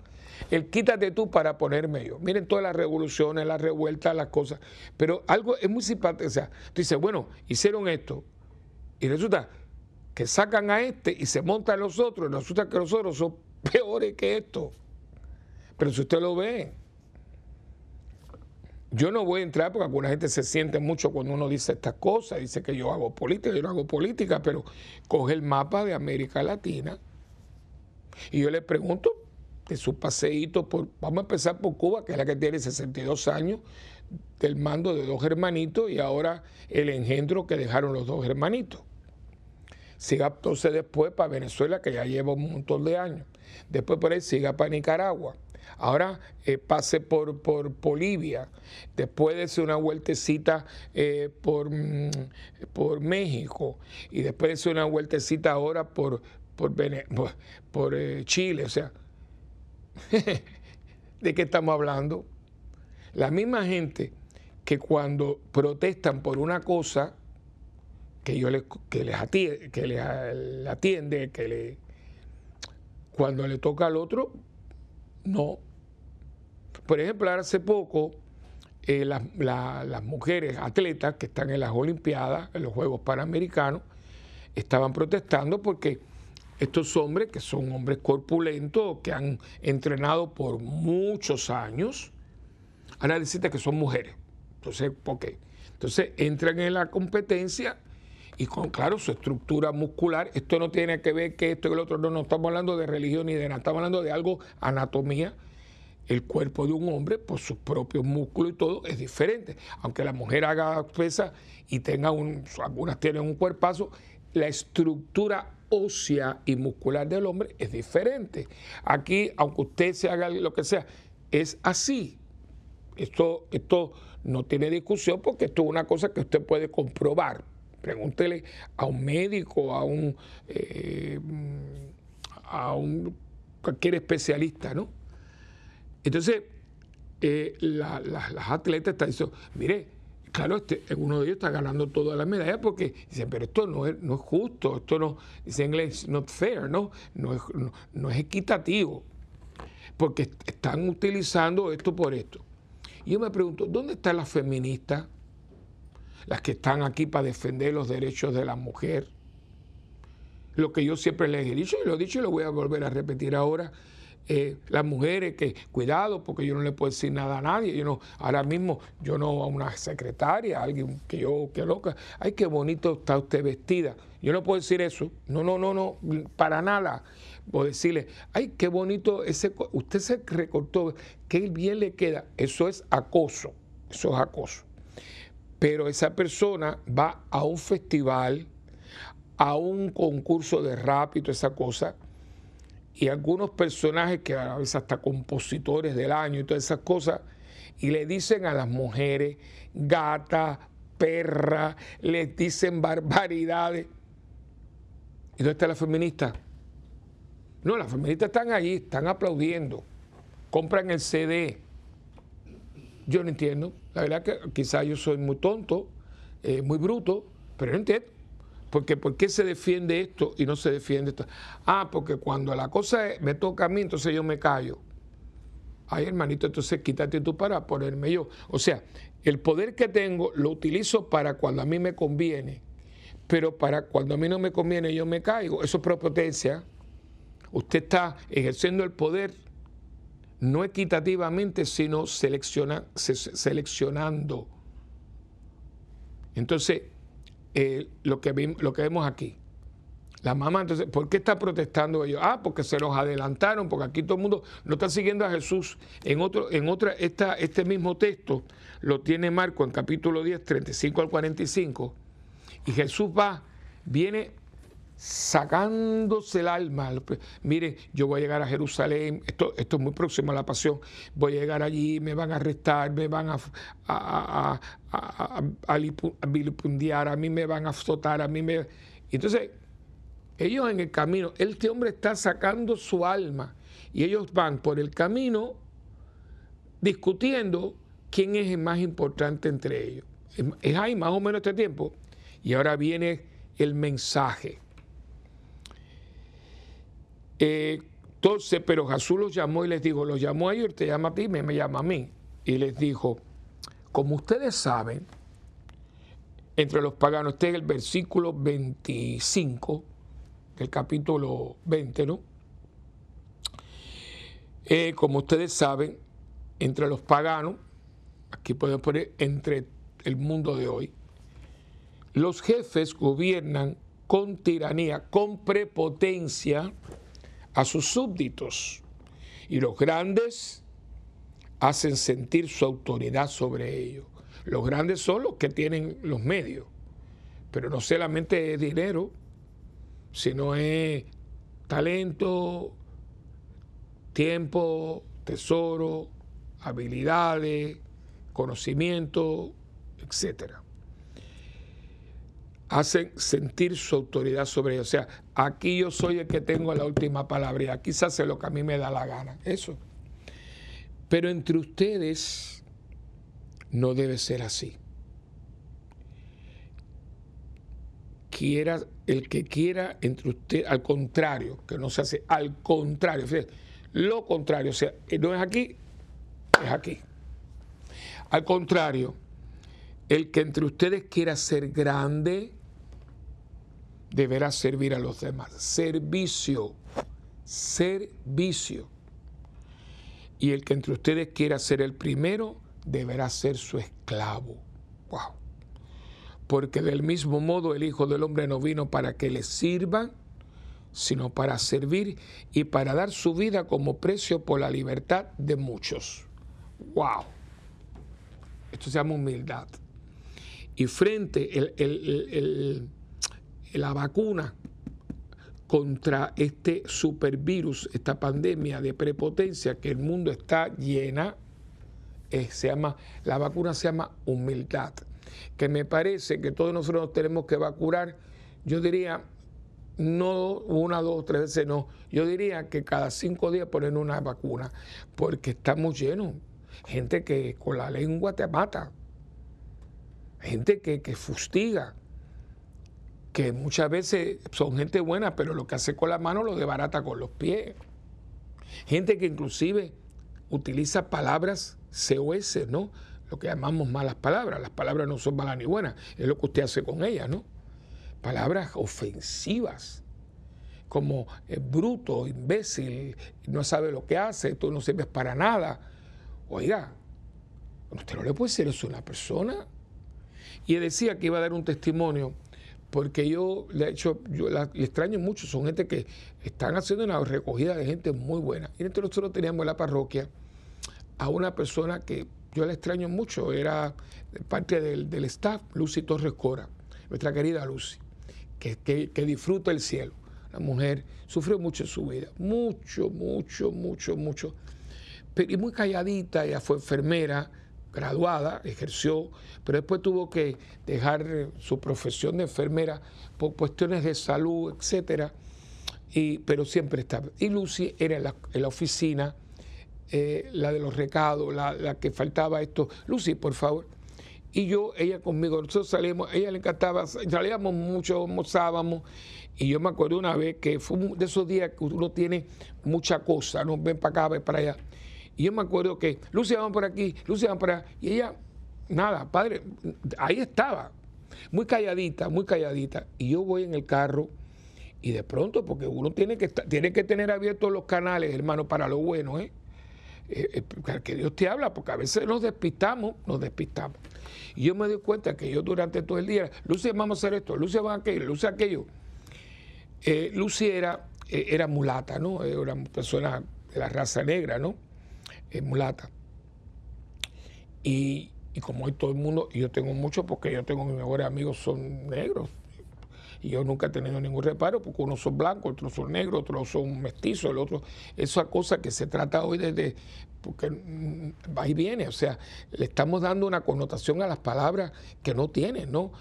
El quítate tú para ponerme yo. Miren todas las revoluciones, las revueltas, las cosas. Pero algo es muy simpático. O sea, tú dices, bueno, hicieron esto. Y resulta que sacan a este y se montan los otros. Y resulta que los otros son peores que esto. Pero si usted lo ve, yo no voy a entrar porque alguna gente se siente mucho cuando uno dice estas cosas, dice que yo hago política, yo no hago política, pero coge el mapa de América Latina y yo le pregunto de su paseíto por, vamos a empezar por Cuba, que es la que tiene 62 años del mando de dos hermanitos y ahora el engendro que dejaron los dos hermanitos. Siga entonces después para Venezuela, que ya lleva un montón de años. Después por ahí siga para Nicaragua. Ahora eh, pase por, por Bolivia. Después de hacer una vueltecita eh, por, mm, por México. Y después de hacer una vueltecita ahora por, por, eh, Chile. O sea, ¿de qué estamos hablando? La misma gente que cuando protestan por una cosa que yo les atiende, que les atiende, que le cuando le toca al otro, no. Por ejemplo, hace poco eh, las mujeres atletas que están en las Olimpiadas, en los Juegos Panamericanos, estaban protestando porque estos hombres, que son hombres corpulentos, que han entrenado por muchos años, ahora decirte que son mujeres. Entonces, ¿por qué? Entonces entran en la competencia y con, claro, su estructura muscular, esto no tiene que ver que esto y el otro, no, no estamos hablando de religión ni de nada, estamos hablando de algo, anatomía. El cuerpo de un hombre, por sus propios músculos y todo, es diferente. Aunque la mujer haga pesa y tenga un, algunas tienen un cuerpazo, la estructura ósea y muscular del hombre es diferente. Aquí, aunque usted se haga lo que sea, es así. Esto, esto no tiene discusión porque esto es una cosa que usted puede comprobar. Pregúntele a un médico, a un, eh, a un cualquier especialista, ¿no? Entonces, eh, las atletas están diciendo, mire, claro, este, uno de ellos está ganando todas las medallas porque dicen, pero esto no es, no es justo, esto no, dice en inglés, not fair, ¿no? No es, no es equitativo, porque están utilizando esto por esto. Y yo me pregunto, ¿dónde está la feminista? Las que están aquí para defender los derechos de la mujer. Lo que yo siempre les he dicho, y lo he dicho y lo voy a volver a repetir ahora, eh, las mujeres que cuidado porque yo no le puedo decir nada a nadie. Yo no ahora mismo yo no a una secretaria a alguien que yo que loca. Ay qué bonito está usted vestida. Yo no puedo decir eso. No no no no para nada. O decirle, ay, qué bonito ese, usted se recortó, qué bien le queda. Eso es acoso, eso es acoso. Pero esa persona va a un festival, a un concurso de rap y toda esa cosa, y algunos personajes que a veces hasta compositores del año y todas esas cosas, y le dicen a las mujeres, gata, perra, les dicen barbaridades. ¿Y dónde está la feminista? No, las feministas están allí, están aplaudiendo. compran el CD. Yo no entiendo. La verdad que quizás yo soy muy tonto, eh, muy bruto, pero no entiendo. Porque ¿por qué se defiende esto y no se defiende esto? Ah, porque cuando la cosa me toca a mí, entonces yo me callo. Ay, hermanito, entonces quítate tú para ponerme yo. O sea, el poder que tengo lo utilizo para cuando a mí me conviene, pero para cuando a mí no me conviene yo me caigo. Eso es prepotencia. Usted está ejerciendo el poder no equitativamente, sino selecciona, seleccionando. Entonces, eh, lo, que lo que vemos aquí, la mamá, entonces, ¿por qué está protestando ellos? Ah, porque se los adelantaron, porque aquí todo el mundo no está siguiendo a Jesús. En otro, en otra, esta, este mismo texto lo tiene Marco en capítulo 10, 35 al 45. Y Jesús va, viene sacándose el alma. Mire, yo voy a llegar a Jerusalén, esto, es muy próximo a la pasión, voy a llegar allí, me van a arrestar, me van a, a, a, a, a mí me van a azotar, a mí me... Entonces, ellos en el camino, este hombre está sacando su alma y ellos van por el camino discutiendo quién es el más importante entre ellos. Es ahí más o menos este tiempo. Y ahora viene el mensaje. Eh, entonces, pero Jesús los llamó y les dijo, los llamó a ellos, te llama a ti, me, llama a mí. Y les dijo, como ustedes saben, entre los paganos, este es el versículo 25 del capítulo 20, ¿no? Eh, como ustedes saben, entre los paganos, aquí podemos poner entre el mundo de hoy, los jefes gobiernan con tiranía, con prepotencia, a sus súbditos y los grandes hacen sentir su autoridad sobre ellos. Los grandes son los que tienen los medios, pero no solamente es dinero, sino es talento, tiempo, tesoro, habilidades, conocimiento, etcétera hacen sentir su autoridad sobre ellos. O sea, aquí yo soy el que tengo la última palabra y aquí se hace lo que a mí me da la gana. Eso. Pero entre ustedes no debe ser así. Quiera, el que quiera entre ustedes, al contrario, que no se hace, al contrario, lo contrario, o sea, no es aquí, es aquí. Al contrario, el que entre ustedes quiera ser grande, deberá servir a los demás. Servicio, servicio. Y el que entre ustedes quiera ser el primero, deberá ser su esclavo. Wow. Porque del mismo modo el Hijo del Hombre no vino para que le sirvan, sino para servir y para dar su vida como precio por la libertad de muchos. Wow. Esto se llama humildad. Y frente el, el la vacuna contra este supervirus, esta pandemia de prepotencia que el mundo está llena, eh, se llama, la vacuna se llama humildad, que me parece que todos nosotros tenemos que vacunar, yo diría, no una, dos, tres veces, no, yo diría que cada cinco días ponen una vacuna, porque estamos llenos, gente que con la lengua te mata, gente que, que fustiga, que muchas veces son gente buena, pero lo que hace con la mano lo debarata con los pies. Gente que inclusive utiliza palabras COS, ¿no? Lo que llamamos malas palabras. Las palabras no son malas ni buenas, es lo que usted hace con ellas, ¿no? Palabras ofensivas, como eh, bruto, imbécil, no sabe lo que hace, tú no sirves para nada. Oiga, usted no le puede decir eso a una persona. Y decía que iba a dar un testimonio porque yo le he hecho, yo le extraño mucho, son gente que están haciendo una recogida de gente muy buena. Y entonces nosotros teníamos en la parroquia a una persona que yo le extraño mucho, era parte del, staff, Lucy Torres Cora, nuestra querida Lucy, que, que disfruta el cielo. La mujer sufrió mucho en su vida, mucho, mucho, mucho, mucho. Pero, y muy calladita, ella fue enfermera, graduada, ejerció, pero después tuvo que dejar su profesión de enfermera por cuestiones de salud, etcétera. Y, pero siempre estaba. Y Lucy era en la, oficina eh, la de los recados, la, la, que faltaba esto. Lucy, por favor. Y yo, ella conmigo, nosotros salimos, ella le encantaba, salíamos mucho, almorzábamos. Y yo me acuerdo una vez que fue de esos días que uno tiene mucha cosa, no ven para acá, ven para allá. Y yo me acuerdo que, Lucy, vamos por aquí, Lucy, vamos por allá. Y ella, nada, padre, ahí estaba, muy calladita, muy calladita. Y yo voy en el carro y de pronto, porque uno tiene que, tiene que tener abiertos los canales, hermano, para lo bueno, ¿eh? Eh, ¿eh? que Dios te habla, porque a veces nos despistamos, nos despistamos. Y yo me doy cuenta que yo durante todo el día, Lucy, vamos a hacer esto, Lucy, vamos a aquello, Lucy, aquello. Eh, Lucy era, eh, era mulata, ¿no? Era una persona de la raza negra, ¿no? Mulata. Y, y como hoy todo el mundo, y yo tengo mucho porque yo tengo mis mejores amigos son negros. Y yo nunca he tenido ningún reparo porque unos son blancos, otros son negros, otros son mestizos, el otro. Esa cosa que se trata hoy desde. Porque mm, va y viene, o sea, le estamos dando una connotación a las palabras que no tienen, ¿no?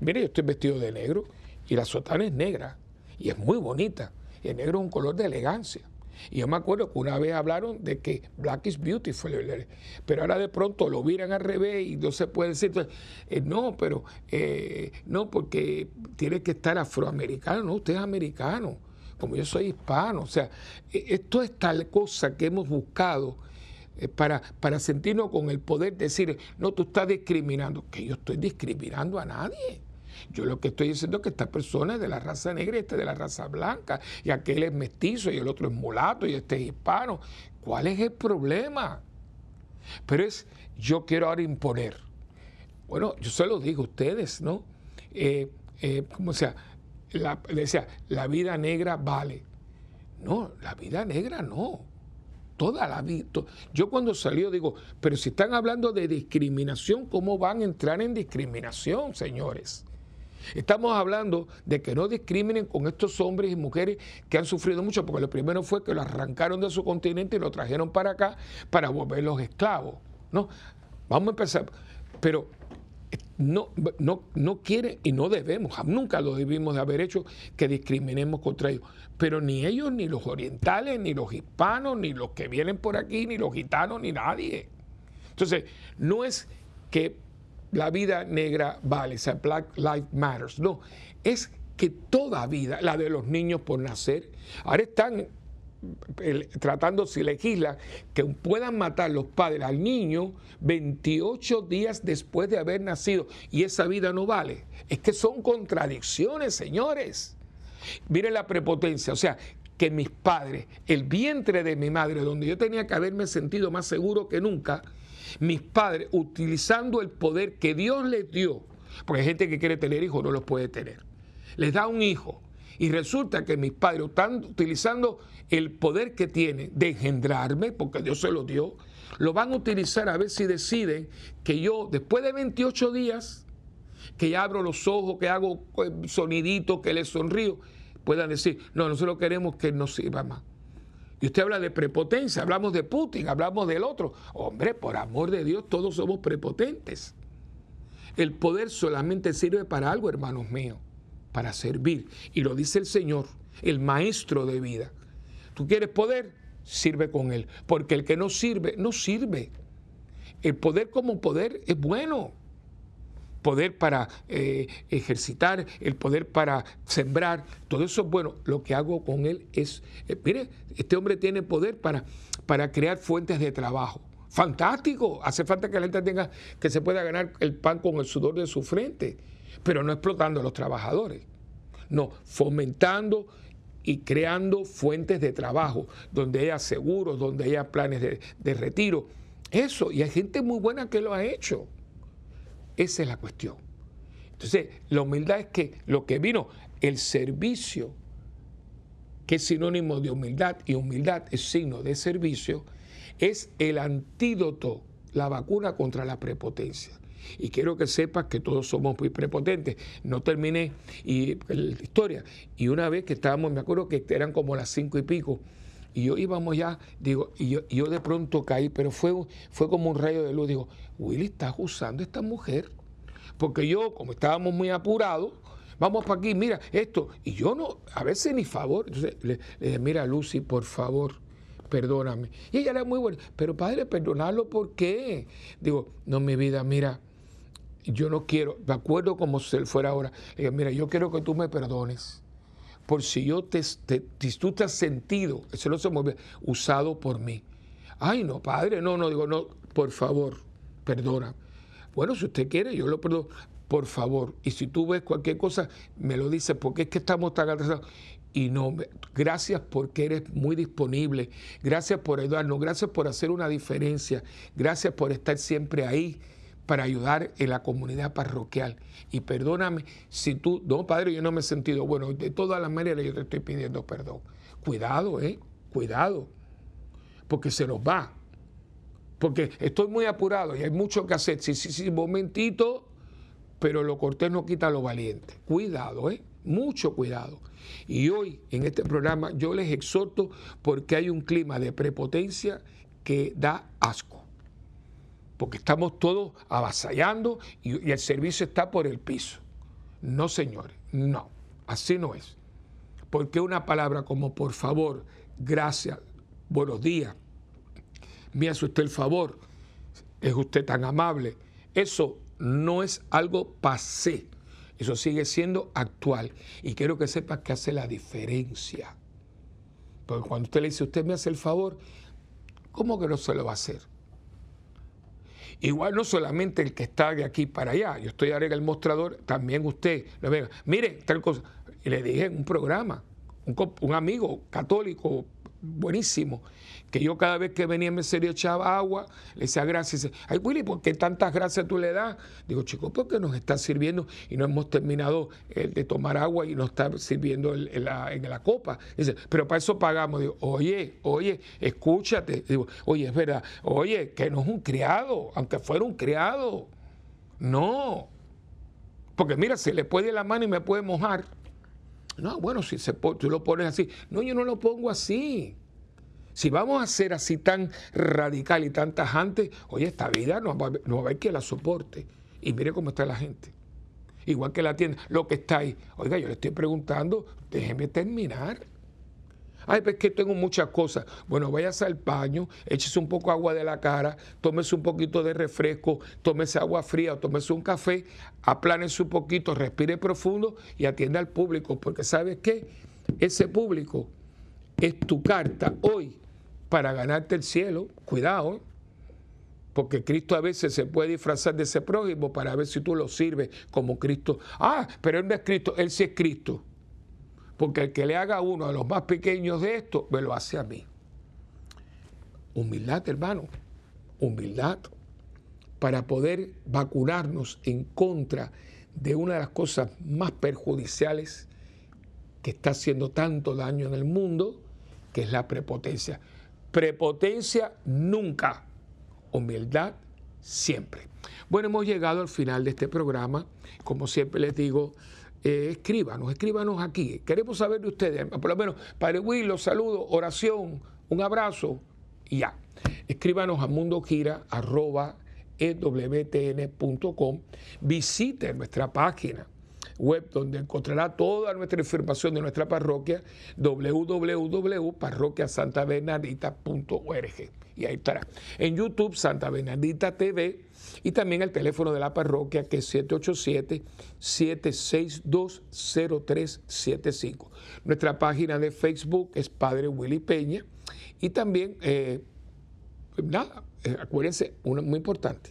mire, yo estoy vestido de negro y la sotana es negra y es muy bonita. Y el negro es un color de elegancia. Y yo me acuerdo que una vez hablaron de que black is beautiful, pero ahora de pronto lo miran al revés y no se puede decir, eh, no, pero eh, no, porque tiene que estar afroamericano, no, usted es americano, como yo soy hispano. O sea, e, esto es tal cosa que hemos buscado eh, para, para sentirnos con el poder de decir, no, tú estás discriminando, que yo estoy discriminando a nadie. Yo lo que estoy diciendo es que esta persona es de la raza negra y este de la raza blanca, y aquel es mestizo y el otro es mulato y este es hispano. ¿Cuál es el problema? Pero es, yo quiero ahora imponer. Bueno, yo se lo digo a ustedes, ¿no? Eh, eh, como sea, la, decía, la vida negra vale. No, la vida negra no. Toda la vida. Yo cuando salió digo, pero si están hablando de discriminación, ¿cómo van a entrar en discriminación, señores? Estamos hablando de que no discriminen con estos hombres y mujeres que han sufrido mucho, porque lo primero fue que lo arrancaron de su continente y lo trajeron para acá para volverlos esclavos. ¿no? Vamos a empezar. Pero no, no, no quieren y no debemos, nunca lo debimos de haber hecho que discriminemos contra ellos. Pero ni ellos, ni los orientales, ni los hispanos, ni los que vienen por aquí, ni los gitanos, ni nadie. Entonces, no es que la vida negra vale, o sea, Black Lives Matters. No, es que toda vida, la de los niños por nacer, ahora están tratando, si legisla, que puedan matar los padres al niño 28 días después de haber nacido y esa vida no vale. Es que son contradicciones, señores. Miren la prepotencia, o sea, que mis padres, el vientre de mi madre, donde yo tenía que haberme sentido más seguro que nunca, mis padres, utilizando el poder que Dios les dio, porque hay gente que quiere tener hijos, no los puede tener, les da un hijo. Y resulta que mis padres están utilizando el poder que tienen de engendrarme, porque Dios se lo dio, lo van a utilizar a ver si deciden que yo, después de 28 días, que abro los ojos, que hago eh, sonidito, que les sonrío, puedan decir, no, nosotros queremos que nos sirva más. Y usted habla de prepotencia, hablamos de Putin, hablamos del otro. Hombre, por amor de Dios, todos somos prepotentes. El poder solamente sirve para algo, hermanos míos, para servir. Y lo dice el Señor, el maestro de vida. ¿Tú quieres poder? Sirve con él. Porque el que no sirve, no sirve. El poder como poder es bueno poder para eh, ejercitar, el poder para sembrar, todo eso es bueno. Lo que hago con él es, eh, mire, este hombre tiene poder para, para crear fuentes de trabajo. Fantástico, hace falta que la gente tenga, que se pueda ganar el pan con el sudor de su frente, pero no explotando a los trabajadores, no, fomentando y creando fuentes de trabajo, donde haya seguros, donde haya planes de, de retiro. Eso, y hay gente muy buena que lo ha hecho. Esa es la cuestión. Entonces, la humildad es que lo que vino, el servicio, que es sinónimo de humildad, y humildad es signo de servicio, es el antídoto, la vacuna contra la prepotencia. Y quiero que sepas que todos somos muy prepotentes. No terminé y, la historia. Y una vez que estábamos, me acuerdo que eran como las cinco y pico, y yo íbamos ya, digo, y yo, yo de pronto caí, pero fue, fue como un rayo de luz. Digo, Willy, estás usando a esta mujer. Porque yo, como estábamos muy apurados, vamos para aquí, mira, esto. Y yo no, a veces ni favor. Entonces le, dije, mira, Lucy, por favor, perdóname. Y ella era muy buena, pero padre, perdonarlo, ¿por qué? Digo, no, mi vida, mira, yo no quiero, me acuerdo como si él fuera ahora, le digo, mira, yo quiero que tú me perdones. Por si yo te, tú te has sentido, eso no se mueve, usado por mí. Ay, no, padre, no, no, digo, no, por favor, perdona. Bueno, si usted quiere, yo lo perdono, por favor. Y si tú ves cualquier cosa, me lo dices, porque es que estamos tan atrasados. Y no, gracias porque eres muy disponible, gracias por ayudarnos, gracias por hacer una diferencia, gracias por estar siempre ahí para ayudar en la comunidad parroquial. Y perdóname si tú, no, padre, yo no me he sentido bueno, de todas las maneras yo te estoy pidiendo perdón. Cuidado, ¿eh? Cuidado, porque se nos va. Porque estoy muy apurado y hay mucho que hacer. Sí, sí, sí, momentito, pero lo cortés no quita lo valiente. Cuidado, ¿eh? Mucho cuidado. Y hoy en este programa yo les exhorto porque hay un clima de prepotencia que da asco porque estamos todos avasallando y, el servicio está por el piso. No, señores, no, así no es. Porque una palabra como por favor, gracias, buenos días, me hace usted el favor, es usted tan amable, eso no es algo pasé, eso sigue siendo actual. Y quiero que sepa que hace la diferencia. Porque cuando usted le dice, usted me hace el favor, ¿cómo que no se lo va a hacer? Igual no solamente el que está de aquí para allá, yo estoy ahora en el mostrador, también usted, lo mire, tal cosa. Y le dije en un programa, un, un amigo católico buenísimo, que yo cada vez que venía me serio echaba agua, le decía gracias. Ay, Willy, ¿por qué tantas gracias tú le das? Digo, chicos, porque nos está sirviendo y no hemos terminado eh, de tomar agua y nos está sirviendo en, la, copa. Dice, pero para eso pagamos. Digo, oye, oye, escúchate. Digo, oye, es verdad, oye, que no es un criado, aunque fuera un criado. No. Porque mira, se le puede la mano y me puede mojar. No, bueno, si se, tú lo pones así. No, yo no lo pongo así. Si vamos a ser así tan radical y tan tajante, oye, esta vida no va, no va a haber que la soporte. Y mire cómo está la gente. Igual que la tienda, lo que está ahí. Oiga, yo le estoy preguntando, déjeme terminar. Ay, pues que tengo muchas cosas. Bueno, váyase al baño, échese un poco de agua de la cara, tómese un poquito de refresco, tómese agua fría o tómese un café, aplánese un poquito, respire profundo y atienda al público. Porque ¿sabes qué? Ese público es tu carta hoy para ganarte el cielo. Cuidado, ¿eh? porque Cristo a veces se puede disfrazar de ese prójimo para ver si tú lo sirves como Cristo. Ah, pero Él no es Cristo, Él sí es Cristo. Porque el que le haga a uno de los más pequeños de esto, me lo hace a mí. Humildad, hermano. Humildad para poder vacunarnos en contra de una de las cosas más perjudiciales que está haciendo tanto daño en el mundo, que es la prepotencia. Prepotencia nunca, humildad siempre. Bueno, hemos llegado al final de este programa. Como siempre les digo, eh, escríbanos, escríbanos aquí. Queremos saber de ustedes, por lo menos, Padre Will, los saludos, oración, un abrazo y ya. Escríbanos a mundogira.ewtn.com. Visite nuestra página web donde encontrará toda nuestra información de nuestra parroquia, www.parroquiasantabernardita.org. Y ahí estará. En YouTube, Santa Bernardita TV y también el teléfono de la parroquia que es 787-762-0375. Nuestra página de Facebook es Padre Willy Peña y también, eh, nada, eh, acuérdense, uno muy importante,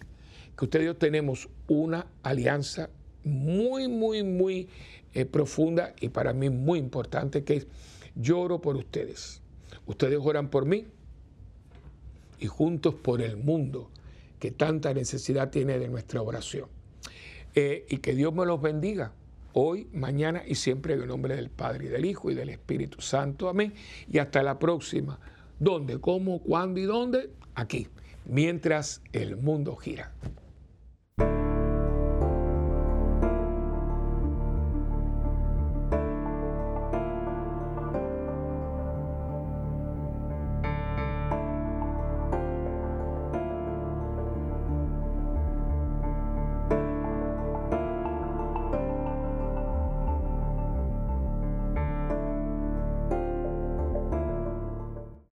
que ustedes y yo tenemos una alianza muy, muy, muy eh, profunda y para mí muy importante que es lloro por ustedes. Ustedes oran por mí y juntos por el mundo que tanta necesidad tiene de nuestra oración. Eh, y que Dios me los bendiga hoy, mañana y siempre en el nombre del Padre y del Hijo y del Espíritu Santo. Amén. Y hasta la próxima. ¿Dónde, cómo, cuándo y dónde? Aquí, mientras el mundo gira.